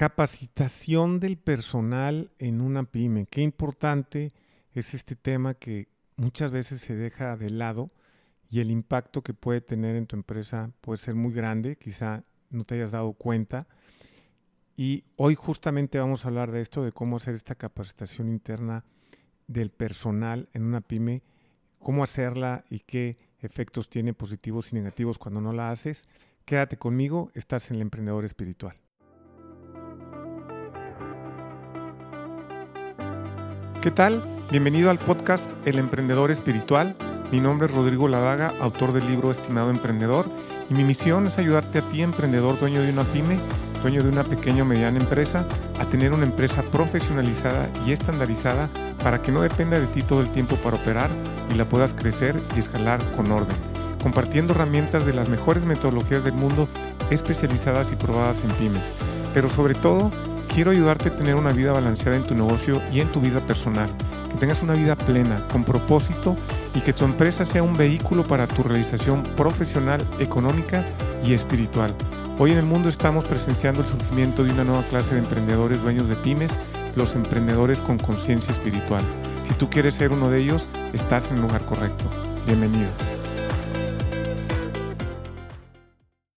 Capacitación del personal en una pyme. Qué importante es este tema que muchas veces se deja de lado y el impacto que puede tener en tu empresa puede ser muy grande, quizá no te hayas dado cuenta. Y hoy justamente vamos a hablar de esto, de cómo hacer esta capacitación interna del personal en una pyme, cómo hacerla y qué efectos tiene positivos y negativos cuando no la haces. Quédate conmigo, estás en el emprendedor espiritual. ¿Qué tal? Bienvenido al podcast El Emprendedor Espiritual. Mi nombre es Rodrigo Ladaga, autor del libro Estimado Emprendedor, y mi misión es ayudarte a ti, emprendedor, dueño de una pyme, dueño de una pequeña o mediana empresa, a tener una empresa profesionalizada y estandarizada para que no dependa de ti todo el tiempo para operar y la puedas crecer y escalar con orden, compartiendo herramientas de las mejores metodologías del mundo especializadas y probadas en pymes. Pero sobre todo, quiero ayudarte a tener una vida balanceada en tu negocio y en tu vida personal que tengas una vida plena, con propósito y que tu empresa sea un vehículo para tu realización profesional, económica y espiritual. Hoy en el mundo estamos presenciando el surgimiento de una nueva clase de emprendedores dueños de pymes, los emprendedores con conciencia espiritual. Si tú quieres ser uno de ellos, estás en el lugar correcto. Bienvenido.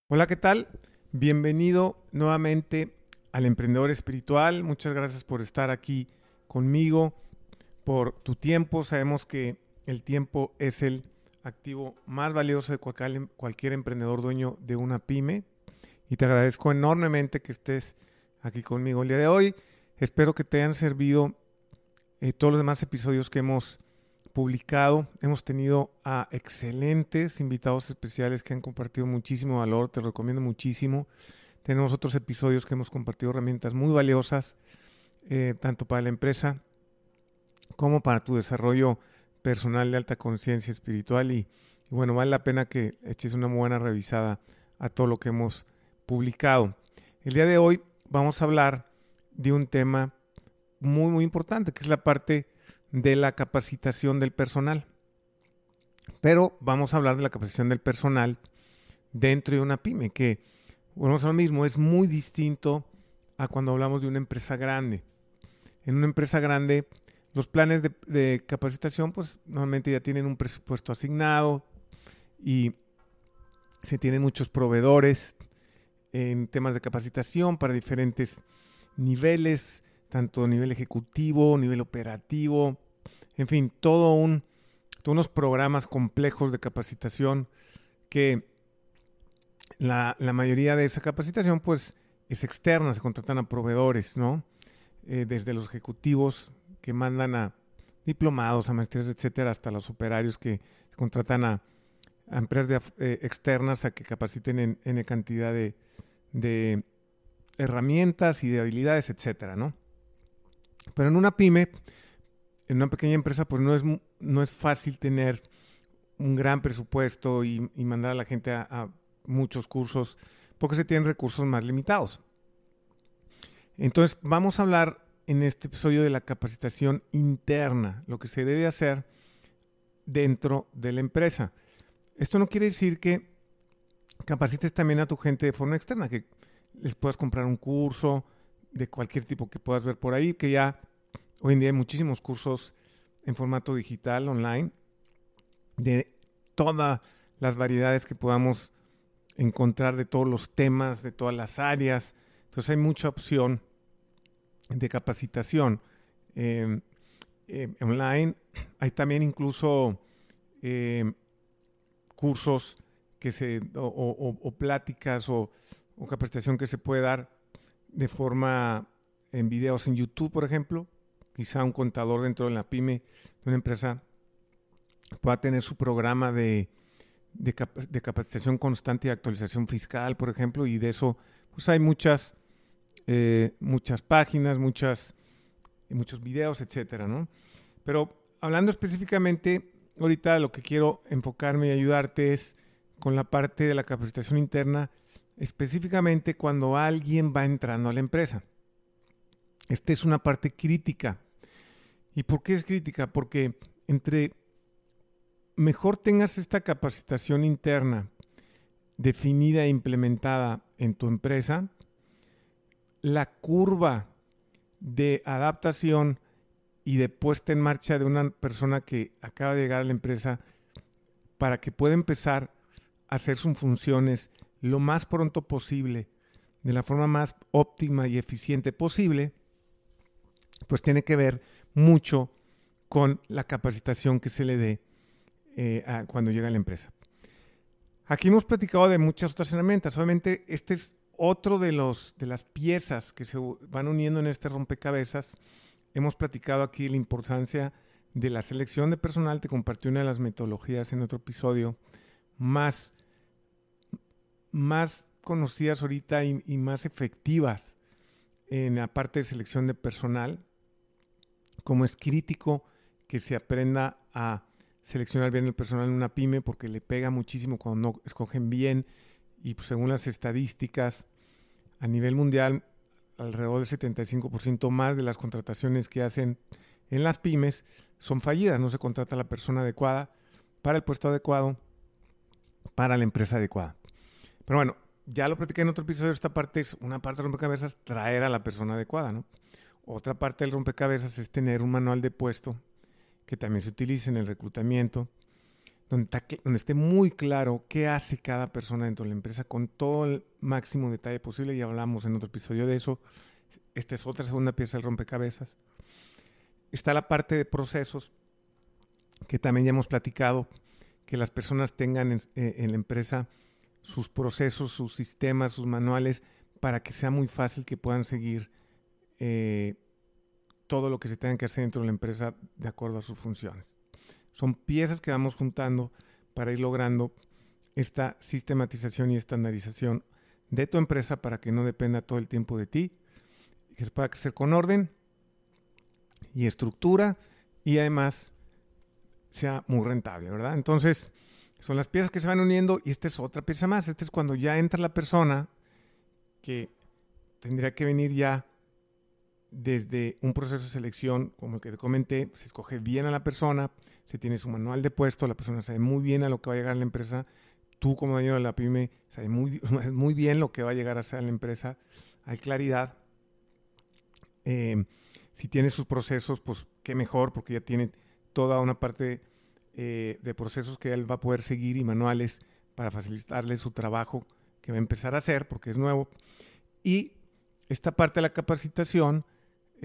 Hola, ¿qué tal? Bienvenido nuevamente al Emprendedor Espiritual. Muchas gracias por estar aquí conmigo por tu tiempo. Sabemos que el tiempo es el activo más valioso de cualquier, emprendedor dueño de una pyme. Y te agradezco enormemente que estés aquí conmigo el día de hoy. Espero que te hayan servido eh, todos los demás episodios que hemos publicado. Hemos tenido a excelentes invitados especiales que han compartido muchísimo valor. Te recomiendo muchísimo. Tenemos otros episodios que hemos compartido herramientas muy valiosas, eh, tanto para la empresa como para tu desarrollo personal de alta conciencia espiritual y, bueno, vale la pena que eches una buena revisada a todo lo que hemos publicado. El día de hoy vamos a hablar de un tema muy, muy importante, que es la parte de la capacitación del personal. Pero vamos a hablar de la capacitación del personal dentro de una pyme, que, es lo mismo, es muy distinto a cuando hablamos de una empresa grande. En una empresa grande los planes de, capacitación, pues normalmente ya tienen un presupuesto asignado y se tienen muchos proveedores en temas de capacitación para diferentes niveles, tanto nivel ejecutivo, nivel operativo, en fin, todo un, todos unos programas complejos de capacitación que la, mayoría de esa capacitación pues es externa, se contratan a proveedores, ¿no? Eh, desde los ejecutivos que mandan a diplomados, a maestrías, etcétera, hasta los operarios que contratan a, empresas eh, externas a que capaciten en, cantidad de, herramientas y de habilidades, etcétera, ¿no? Pero en una pyme, en una pequeña empresa, pues no es, no es fácil tener un gran presupuesto y, mandar a la gente a, muchos cursos porque se tienen recursos más limitados. Entonces, vamos a hablar en este episodio de la capacitación interna, lo que se debe hacer dentro de la empresa. Esto no quiere decir que capacites también a tu gente de forma externa, que les puedas comprar un curso de cualquier tipo que puedas ver por ahí, que ya hoy en día hay muchísimos cursos en formato digital, online, de todas las variedades que podamos encontrar de todos los temas, de todas las áreas. Entonces hay mucha opción de capacitación em, em, online. Hay también incluso em, cursos que se, o, pláticas o, capacitación que se puede dar de forma en videos en YouTube, por ejemplo. Quizá un contador dentro de la pyme de una empresa pueda tener su programa de, de, de capacitación constante y actualización fiscal, por ejemplo, y de eso pues hay muchas eh, muchas páginas, muchas, muchos videos, etcétera, ¿no? Pero hablando específicamente, ahorita lo que quiero enfocarme y ayudarte es con la parte de la capacitación interna, específicamente cuando alguien va entrando a la empresa. Esta es una parte crítica. ¿Y por qué es crítica? Porque entre mejor tengas esta capacitación interna definida e implementada en tu empresa, la curva de adaptación y de puesta en marcha de una persona que acaba de llegar a la empresa para que pueda empezar a hacer sus funciones lo más pronto posible, de la forma más óptima y eficiente posible, pues tiene que ver mucho con la capacitación que se le dé eh, cuando llega a la empresa. Aquí hemos platicado de muchas otras herramientas. Obviamente, este es otro de, los, de las piezas que se van uniendo en este rompecabezas. Hemos platicado aquí la importancia de la selección de personal. Te compartí una de las metodologías en otro episodio más, más conocidas ahorita y, y más efectivas en la parte de selección de personal. Como es crítico que se aprenda a seleccionar bien el personal en una pyme porque le pega muchísimo cuando no escogen bien y pues, según las estadísticas a nivel mundial alrededor del 75% más de las contrataciones que hacen en las pymes son fallidas, no se contrata a la persona adecuada para el puesto adecuado para la empresa adecuada. Pero bueno, ya lo platiqué en otro episodio, esta parte es una parte del rompecabezas traer a la persona adecuada, ¿no? Otra parte del rompecabezas es tener un manual de puesto que también se utilice en el reclutamiento, donde, donde, esté muy claro qué hace cada persona dentro de la empresa con todo el máximo detalle posible. Ya hablamos en otro episodio de eso. Esta es otra segunda pieza del rompecabezas. Está la parte de procesos, que también ya hemos platicado, que las personas tengan en, eh, la empresa sus procesos, sus sistemas, sus manuales, para que sea muy fácil que puedan seguir eh, todo lo que se tenga que hacer dentro de la empresa de acuerdo a sus funciones. Son piezas que vamos juntando para ir logrando esta sistematización y estandarización de tu empresa para que no dependa todo el tiempo de ti, que se pueda crecer con orden y estructura y además sea muy rentable, ¿verdad? Entonces, son las piezas que se van uniendo y esta es otra pieza más. Esta es cuando ya entra la persona que tendría que venir ya desde un proceso de selección, como el que te comenté, se escoge bien a la persona, se tiene su manual de puesto, la persona sabe muy bien a lo que va a llegar a la empresa, tú como dueño de la pyme sabes muy, muy bien lo que va a llegar a ser la empresa, hay claridad. Eh, si tiene sus procesos, pues qué mejor, porque ya tiene toda una parte eh, de procesos que él va a poder seguir y manuales para facilitarle su trabajo que va a empezar a hacer, porque es nuevo. Y esta parte de la capacitación,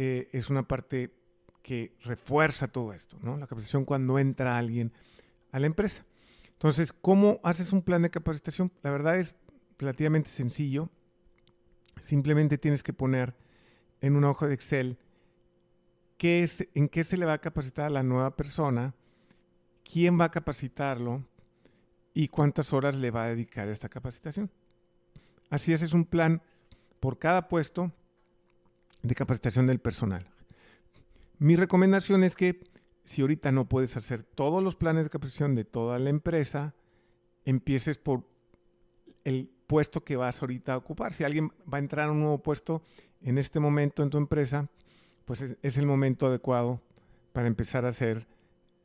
eh, es una parte que refuerza todo esto, ¿no? La capacitación cuando entra alguien a la empresa. Entonces, ¿cómo haces un plan de capacitación? La verdad es relativamente sencillo. Simplemente tienes que poner en una hoja de Excel qué es, en qué se le va a capacitar a la nueva persona, quién va a capacitarlo y cuántas horas le va a dedicar esta capacitación. Así es, es un plan por cada puesto de capacitación del personal. Mi recomendación es que si ahorita no puedes hacer todos los planes de capacitación de toda la empresa, empieces por el puesto que vas ahorita a ocupar. Si alguien va a entrar a un nuevo puesto en este momento en tu empresa, pues es, el momento adecuado para empezar a hacer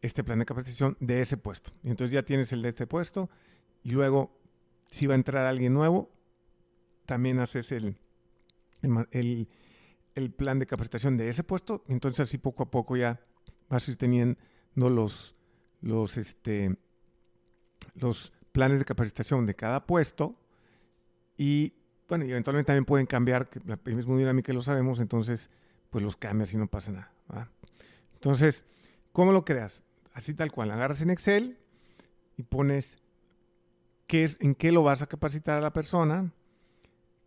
este plan de capacitación de ese puesto. Y entonces ya tienes el de este puesto y luego si va a entrar alguien nuevo, también haces el, plan de capacitación de ese puesto, entonces así poco a poco ya vas a ir teniendo los, los, este, los planes de capacitación de cada puesto y bueno, y eventualmente también pueden cambiar, que la es muy dinámica lo sabemos, entonces pues los cambias y no pasa nada. Entonces, ¿cómo lo creas? Así tal cual, agarras en Excel y pones qué es, en qué lo vas a capacitar a la persona,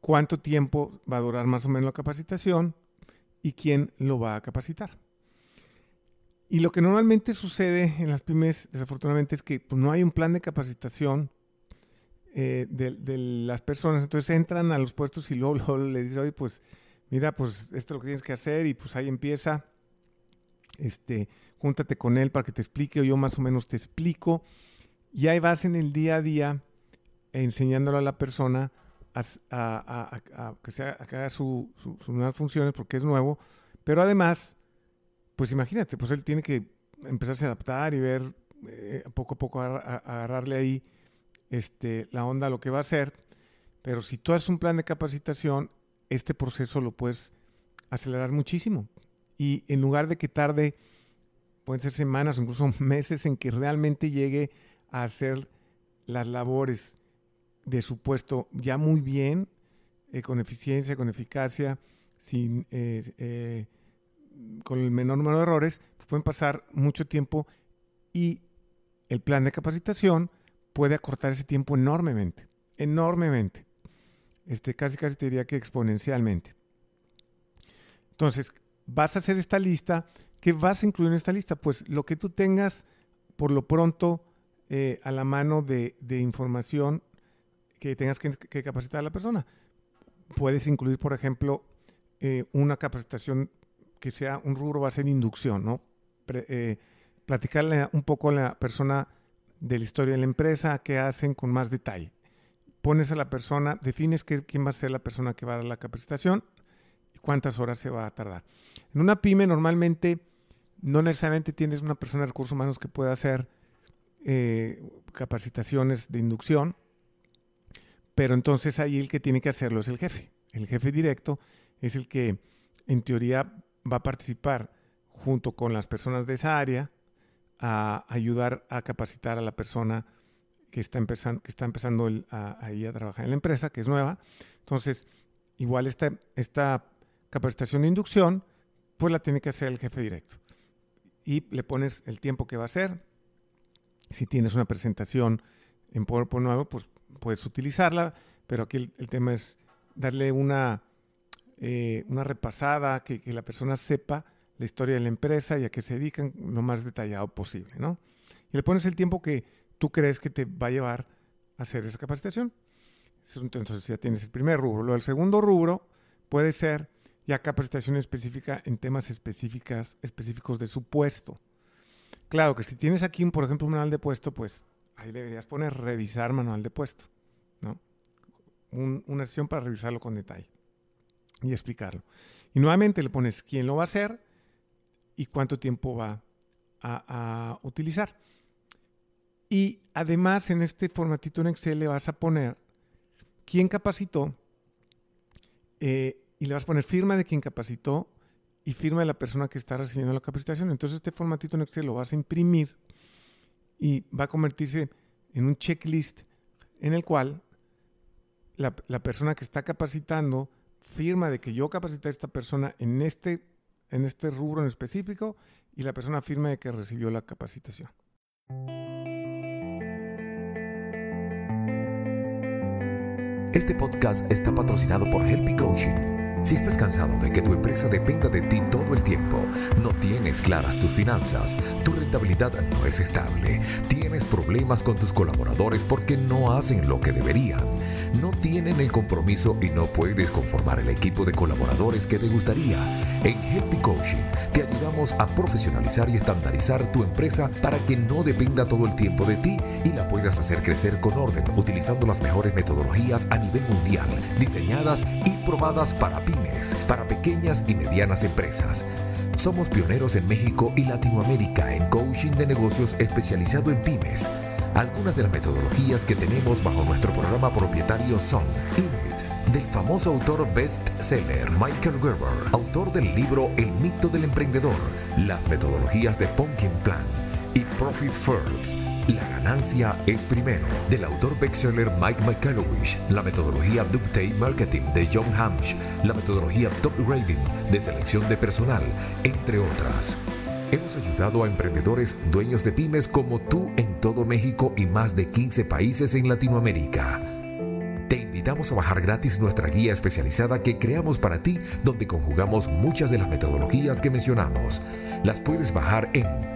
cuánto tiempo va a durar más o menos la capacitación y quién lo va a capacitar. Y lo que normalmente sucede en las pymes, desafortunadamente, es que pues, no hay un plan de capacitación eh, de, las personas. Entonces entran a los puestos y luego, le dicen, oye, pues mira, pues esto es lo que tienes que hacer y pues ahí empieza. Este, júntate con él para que te explique o yo más o menos te explico. Y ahí vas en el día a día enseñándolo a la persona a, que, sea, haga sus nuevas funciones porque es nuevo, pero además, pues imagínate, pues él tiene que empezarse a adaptar y ver eh, poco a poco a, agarrarle ahí este, la onda a lo que va a hacer, pero si tú haces un plan de capacitación, este proceso lo puedes acelerar muchísimo. Y en lugar de que tarde, pueden ser semanas incluso meses en que realmente llegue a hacer las labores de su puesto ya muy bien, eh, con eficiencia, con eficacia, sin, eh, eh, con el menor número de errores, pues pueden pasar mucho tiempo y el plan de capacitación puede acortar ese tiempo enormemente, enormemente. Este, casi casi te diría que exponencialmente. Entonces, vas a hacer esta lista. ¿Qué vas a incluir en esta lista? Pues lo que tú tengas por lo pronto a la mano de información que tengas que, capacitar a la persona. Puedes incluir, por ejemplo, eh, una capacitación que sea un rubro a ser inducción, ¿no? Eh, platicarle un poco a la persona de la historia de la empresa, qué hacen con más detalle. Pones a la persona, defines quién va a ser la persona que va a dar la capacitación y cuántas horas se va a tardar. En una pyme normalmente no necesariamente tienes una persona de recursos humanos que pueda hacer eh, capacitaciones de inducción, pero entonces ahí el que tiene que hacerlo es el jefe. El jefe directo es el que en teoría va a participar junto con las personas de esa área a ayudar a capacitar a la persona que está empezando, que está empezando a, ahí a trabajar en la empresa, que es nueva. Entonces, igual esta, esta capacitación de inducción, pues la tiene que hacer el jefe directo. Y le pones el tiempo que va a hacer. Si tienes una presentación en PowerPoint nuevo, pues puedes utilizarla, pero aquí el, tema es darle una, eh, una repasada, que, la persona sepa la historia de la empresa y a qué se dedican lo más detallado posible, ¿no? Y le pones el tiempo que tú crees que te va a llevar a hacer esa capacitación. Entonces ya tienes el primer rubro. Lo del segundo rubro puede ser ya capacitación específica en temas específicas, específicos de su puesto. Claro que si tienes aquí, por ejemplo, un manual de puesto, pues ahí deberías poner revisar manual de puesto, ¿no? una sesión para revisarlo con detalle y explicarlo. Y nuevamente le pones quién lo va a hacer y cuánto tiempo va a, utilizar. Y además en este formatito en Excel le vas a poner quién capacitó eh, y le vas a poner firma de quien capacitó y firma de la persona que está recibiendo la capacitación. Entonces este formatito en Excel lo vas a imprimir y va a convertirse en un checklist en el cual la, persona que está capacitando firma de que yo capacité a esta persona en este, en este rubro en específico y la persona firma de que recibió la capacitación. Este podcast está patrocinado por Helpy Coaching si estás cansado de que tu empresa dependa de ti todo el tiempo, no tienes claras tus finanzas, tu rentabilidad no es estable, tienes problemas con tus colaboradores porque no hacen lo que deberían, no tienen el compromiso y no puedes conformar el equipo de colaboradores que te gustaría, en Helpy Coaching te ayudamos a profesionalizar y estandarizar tu empresa para que no dependa todo el tiempo de ti y la puedas hacer crecer con orden utilizando las mejores metodologías a nivel mundial, diseñadas y probadas para para pequeñas y medianas empresas. Somos pioneros en México y Latinoamérica en coaching de negocios especializado en pymes. Algunas de las metodologías que tenemos bajo nuestro programa propietario son Inuit, del famoso autor bestseller Michael Gerber, autor del libro El mito del emprendedor, las metodologías de Pumpkin Plan y Profit First la ganancia es primero, del autor bestseller Mike McCallowich, la metodología Ductate Marketing de John Hamsh, la metodología Top Rating de selección de personal, entre otras. Hemos ayudado a emprendedores dueños de pymes como tú en todo México y más de 15 países en Latinoamérica. Te invitamos a bajar gratis nuestra guía especializada que creamos para ti, donde conjugamos muchas de las metodologías que mencionamos. Las puedes bajar en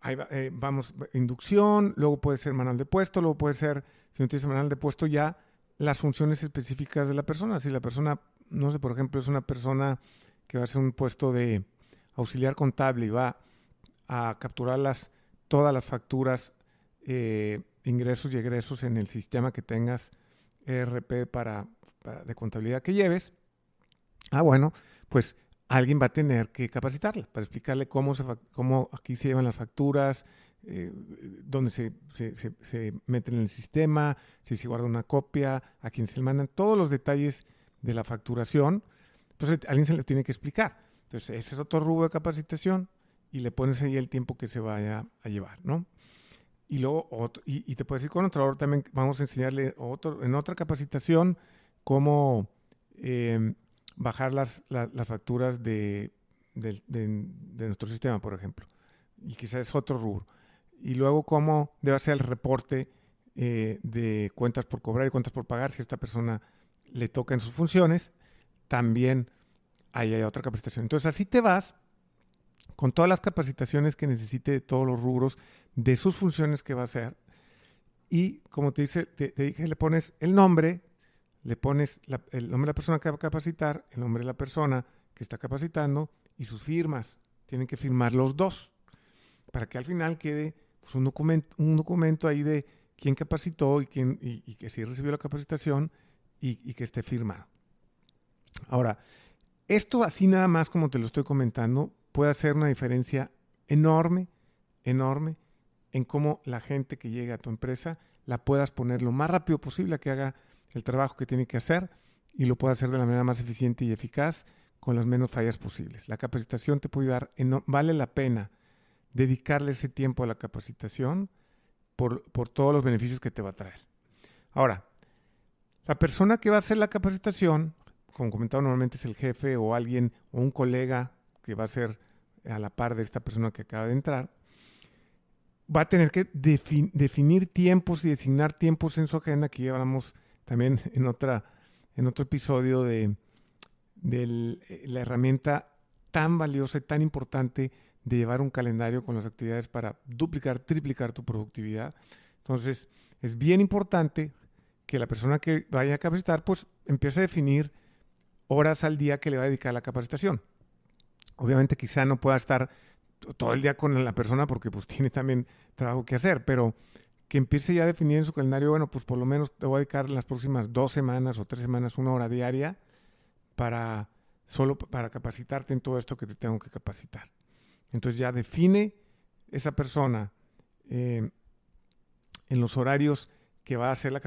ahí eh, vamos, inducción, luego puede ser manual de puesto, luego puede ser, si no tienes manual de puesto, ya las funciones específicas de la persona. Si la persona, no sé, por ejemplo, es una persona que va a ser un puesto de auxiliar contable y va a capturar las, todas las facturas, eh, ingresos y egresos en el sistema que tengas ERP para, de contabilidad que lleves. Ah, bueno, pues alguien va a tener que capacitarla para explicarle cómo, se, cómo aquí se llevan las facturas, eh, dónde se, se, meten en el sistema, si se guarda una copia, a quién se le mandan, todos los detalles de la facturación, pues alguien se le tiene que explicar. Entonces, ese es otro rubro de capacitación y le pones ahí el tiempo que se vaya a llevar, ¿no? Y luego, y, te puedes ir con otro, ahora también vamos a enseñarle otro, en otra capacitación cómo em, bajar las, las facturas de, de, nuestro sistema, por ejemplo. Y quizás es otro rubro. Y luego cómo debe hacer el reporte eh, de cuentas por cobrar y cuentas por pagar si esta persona le toca en sus funciones. También ahí hay otra capacitación. Entonces así te vas con todas las capacitaciones que necesite de todos los rubros, de sus funciones que va a hacer. Y como te, dice, te, dije, le pones el nombre, le pones el nombre de la persona que va a capacitar, el nombre de la persona que está capacitando y sus firmas. Tienen que firmar los dos para que al final quede pues, un, documento, un documento ahí de quién capacitó y, quién, y, que sí recibió la capacitación y, y que esté firmado. Ahora, esto así nada más como te lo estoy comentando puede hacer una diferencia enorme, enorme en cómo la gente que llega a tu empresa la puedas poner lo más rápido posible a que haga el trabajo que tiene que hacer y lo pueda hacer de la manera más eficiente y eficaz con las menos fallas posibles. La capacitación te puede dar, vale la pena dedicarle ese tiempo a la capacitación por, por todos los beneficios que te va a traer. Ahora, la persona que va a hacer la capacitación como comentaba, normalmente es el jefe o alguien o un colega que va a ser a la par de esta persona que acaba de entrar, va a tener que definir tiempos y designar tiempos en su agenda, que hablamos también en, otra, en otro episodio de, de eh, la herramienta tan valiosa y tan importante de llevar un calendario con las actividades para duplicar, triplicar tu productividad. Entonces, es bien importante que la persona que vaya a capacitar, pues empiece a definir horas al día que le va a dedicar la capacitación. Obviamente quizá no pueda estar todo el día con la persona porque pues tiene también trabajo que hacer, pero que empiece ya a definir en su calendario, bueno, pues por lo menos te voy a dedicar las próximas dos semanas o tres semanas una hora diaria para solo para capacitarte en todo esto que te tengo que capacitar. Entonces ya define esa persona eh, en los horarios que va a hacer la,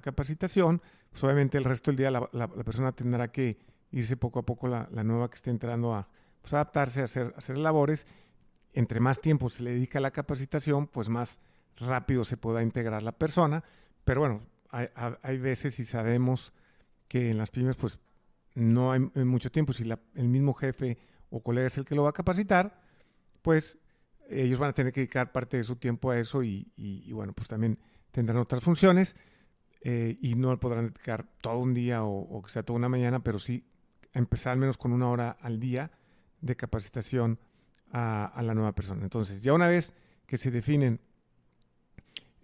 capacitación, pues obviamente el resto del día la, persona tendrá que irse poco a poco la, nueva que esté entrando a pues, adaptarse a hacer, hacer labores. Entre más tiempo se le dedica a la capacitación, pues más rápido se pueda integrar la persona. Pero bueno, hay, hay veces y sabemos que en las pymes pues no hay, mucho tiempo. Si el mismo jefe o colega es el que lo va a capacitar, pues ellos van a tener que dedicar parte de su tiempo a eso y, y bueno, pues también tendrán otras funciones eh, y no podrán dedicar todo un día o, que sea toda una mañana, pero sí empezar al menos con una hora al día de capacitación a, la nueva persona. Entonces, ya una vez que se definen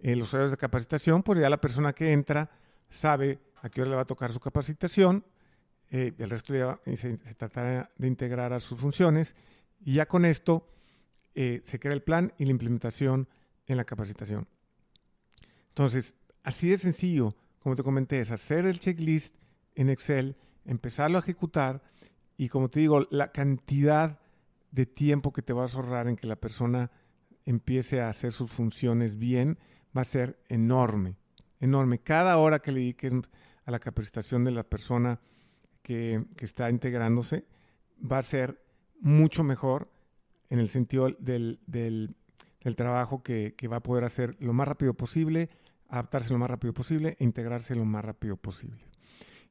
eh, los horarios de capacitación, pues ya la persona que entra sabe a qué hora le va a tocar su capacitación, eh, el resto ya se, tratará de integrar a sus funciones y ya con esto se crea el plan y la implementación en la capacitación. Entonces, así de sencillo, como te comenté, es hacer el checklist en Excel, empezarlo a ejecutar y como te digo, la cantidad de tiempo que te vas a ahorrar en que la persona empiece a hacer sus funciones bien va a ser enorme, enorme. Cada hora que le dediques a la capacitación de la persona que, está integrándose va a ser mucho mejor en el sentido del, trabajo que, que, va a poder hacer lo más rápido posible, adaptarse lo más rápido posible e integrarse lo más rápido posible.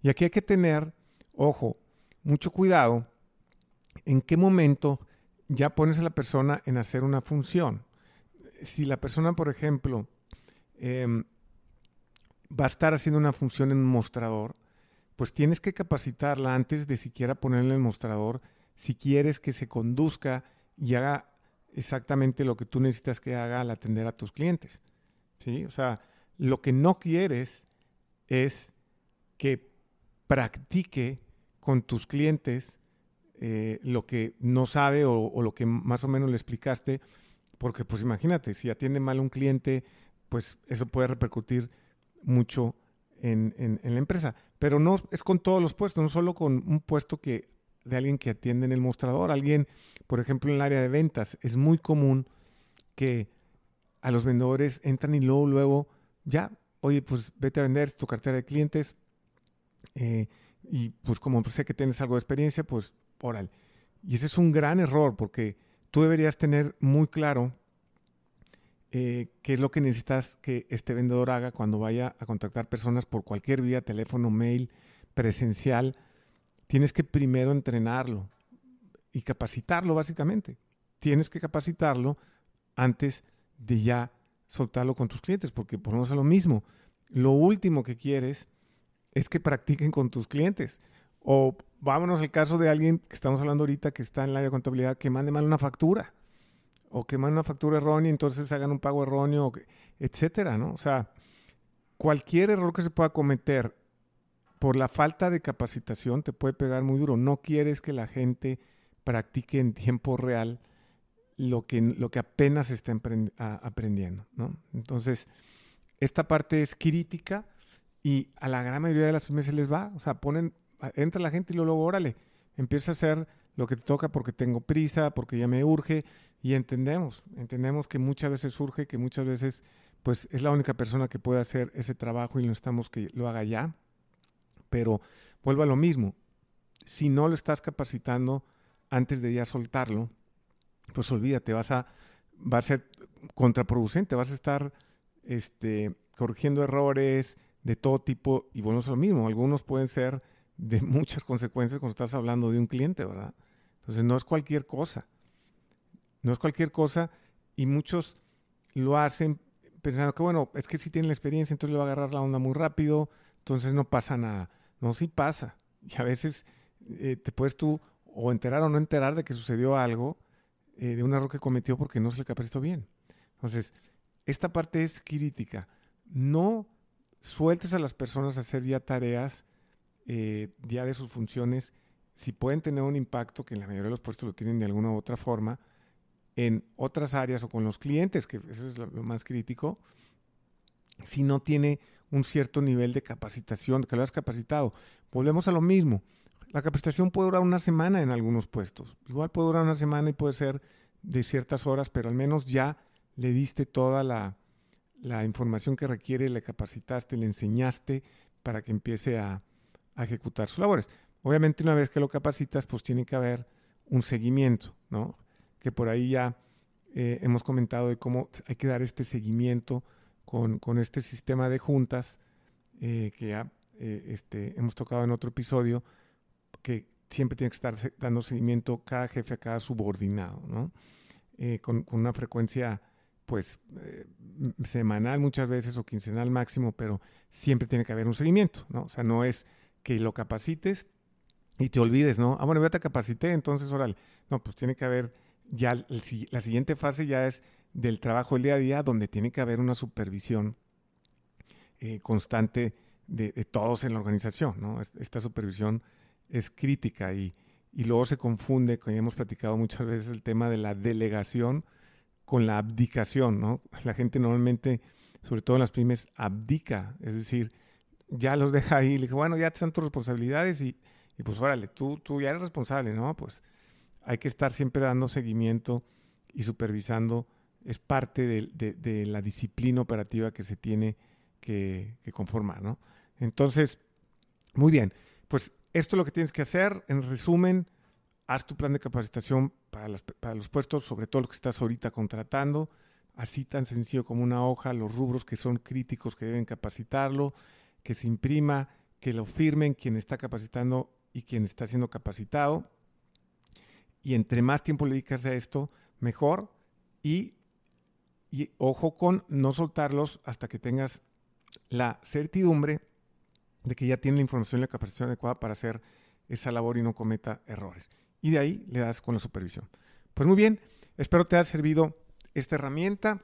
Y aquí hay que tener, ojo, mucho cuidado en qué momento ya pones a la persona en hacer una función. Si la persona, por ejemplo, em, va a estar haciendo una función en un mostrador, pues tienes que capacitarla antes de siquiera ponerle el mostrador si quieres que se conduzca y haga exactamente lo que tú necesitas que haga al atender a tus clientes. ¿Sí? O sea, lo que no quieres es que practique con tus clientes eh, lo que no sabe o, lo que más o menos le explicaste, porque pues imagínate, si atiende mal un cliente, pues eso puede repercutir mucho en, en, la empresa. Pero no es con todos los puestos, no solo con un puesto que de alguien que atiende en el mostrador, alguien, por ejemplo, en el área de ventas. Es muy común que a los vendedores entran y luego, luego, ya, oye, pues vete a vender tu cartera de clientes. Eh, y pues como sé que tienes algo de experiencia, pues órale. Y ese es un gran error porque tú deberías tener muy claro eh, qué es lo que necesitas que este vendedor haga cuando vaya a contactar personas por cualquier vía, teléfono, mail, presencial. Tienes que primero entrenarlo y capacitarlo básicamente. Tienes que capacitarlo antes de ya soltarlo con tus clientes, porque por a lo mismo. Lo último que quieres es que practiquen con tus clientes. O vámonos al caso de alguien que estamos hablando ahorita que está en el área de contabilidad que mande mal una factura o que mande una factura errónea entonces hagan un pago erróneo, etcétera, ¿no? O sea, cualquier error que se pueda cometer por la falta de capacitación te puede pegar muy duro. No quieres que la gente practique en tiempo real lo que, lo que apenas está aprendiendo, ¿no? Entonces, esta parte es crítica y a la gran mayoría de las pymes se les va. O sea, ponen, entra la gente y luego, órale, empieza a hacer lo que te toca porque tengo prisa, porque ya me urge y entendemos, entendemos que muchas veces surge, que muchas veces pues es la única persona que puede hacer ese trabajo y necesitamos que lo haga ya. Pero vuelvo a lo mismo, si no lo estás capacitando antes de ya soltarlo, pues olvídate, vas a, va a ser contraproducente, vas a estar este, corrigiendo errores, de todo tipo y bueno, es lo mismo. Algunos pueden ser de muchas consecuencias cuando estás hablando de un cliente, ¿verdad? Entonces no es cualquier cosa. No es cualquier cosa y muchos lo hacen pensando que bueno, es que si tiene la experiencia, entonces le va a agarrar la onda muy rápido, entonces no pasa nada. No, sí pasa. Y a veces eh, te puedes tú o enterar o no enterar de que sucedió algo, eh, de un error que cometió porque no se le capacitó bien. Entonces, esta parte es crítica. No sueltes a las personas a hacer ya tareas eh, ya de sus funciones, si pueden tener un impacto, que en la mayoría de los puestos lo tienen de alguna u otra forma, en otras áreas o con los clientes, que eso es lo, más crítico, si no tiene un cierto nivel de capacitación, que lo has capacitado. Volvemos a lo mismo. La capacitación puede durar una semana en algunos puestos. Igual puede durar una semana y puede ser de ciertas horas, pero al menos ya le diste toda la, la información que requiere, le capacitaste, le enseñaste para que empiece a, ejecutar sus labores. Obviamente una vez que lo capacitas, pues tiene que haber un seguimiento, ¿no? Que por ahí ya eh, hemos comentado de cómo hay que dar este seguimiento con, este sistema de juntas eh, que ya eh, este, hemos tocado en otro episodio, que siempre tiene que estar dando seguimiento cada jefe a cada subordinado, ¿no? con, con, una frecuencia pues semanal muchas veces o quincenal máximo, pero siempre tiene que haber un seguimiento, ¿no? O sea, no es que lo capacites y te olvides, ¿no? Ah, bueno, ya te capacité, entonces, órale. No, pues tiene que haber ya, la siguiente fase ya es del trabajo del día a día, donde tiene que haber una supervisión eh, constante de, todos en la organización, ¿no? Esta supervisión es crítica y, y luego se confunde, como hemos platicado muchas veces, el tema de la delegación con la abdicación, ¿no? La gente normalmente, sobre todo en las pymes, abdica, es decir, ya los deja ahí, le dice, bueno, ya te son tus responsabilidades y, y pues órale, tú, tú ya eres responsable, ¿no? Pues hay que estar siempre dando seguimiento y supervisando, es parte de, la disciplina operativa que se tiene que, conformar, ¿no? Entonces, muy bien, pues esto es lo que tienes que hacer, en resumen, haz tu plan de capacitación para, los puestos, sobre todo los que estás ahorita contratando, así tan sencillo como una hoja, los rubros que son críticos que deben capacitarlo, que se imprima, que lo firmen quien está capacitando y quien está siendo capacitado. Y entre más tiempo le dedicas a esto, mejor. Y, ojo con no soltarlos hasta que tengas la certidumbre de que ya tiene la información y la capacitación adecuada para hacer esa labor y no cometa errores y de ahí le das con la supervisión. Pues muy bien, espero te haya servido esta herramienta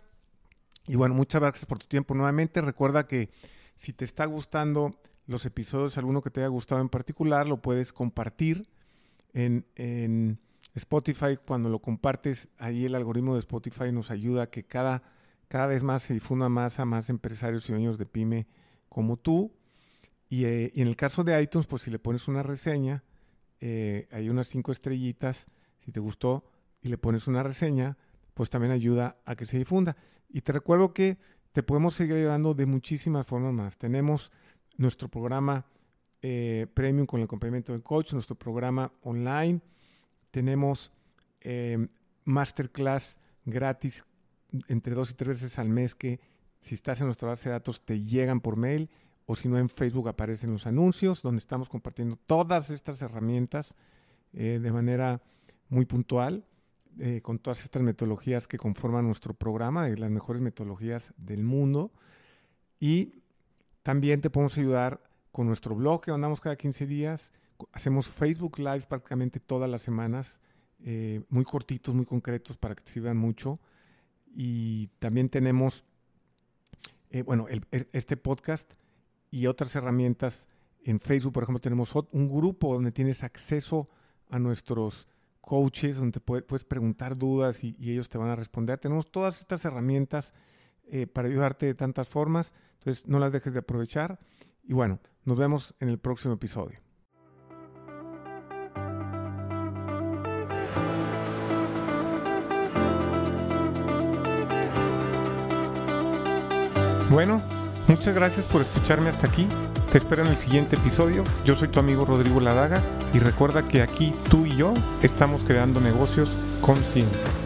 y bueno, muchas gracias por tu tiempo nuevamente. Recuerda que si te está gustando los episodios, alguno que te haya gustado en particular, lo puedes compartir en, Spotify, cuando lo compartes, ahí el algoritmo de Spotify nos ayuda a que cada, cada vez más se difunda más a más empresarios y dueños de pyme como tú. Y, eh, en el caso de iTunes, pues si le pones una reseña, eh, hay unas cinco estrellitas, si te gustó, y le pones una reseña, pues también ayuda a que se difunda. Y te recuerdo que te podemos seguir ayudando de muchísimas formas más. Tenemos nuestro programa eh, premium con el complemento del coach, nuestro programa online. Tenemos eh, masterclass gratis entre dos y tres veces al mes que si estás en nuestra base de datos te llegan por mail o si no en Facebook aparecen los anuncios donde estamos compartiendo todas estas herramientas eh, de manera muy puntual. Eh, con todas estas metodologías que conforman nuestro programa, de las mejores metodologías del mundo. Y también te podemos ayudar con nuestro blog que andamos cada 15 días. Hacemos Facebook Live prácticamente todas las semanas, eh, muy cortitos, muy concretos para que te sirvan mucho. Y también tenemos, eh, bueno, e, este podcast y otras herramientas. En Facebook, por ejemplo, tenemos un grupo donde tienes acceso a nuestros coaches donde puedes preguntar dudas y, ellos te van a responder. Tenemos todas estas herramientas eh, para ayudarte de tantas formas, entonces no las dejes de aprovechar. Y bueno, nos vemos en el próximo episodio. Bueno, muchas gracias por escucharme hasta aquí. Te espero en el siguiente episodio. Yo soy tu amigo Rodrigo Ladaga y recuerda que aquí tú y yo estamos creando negocios con ciencia.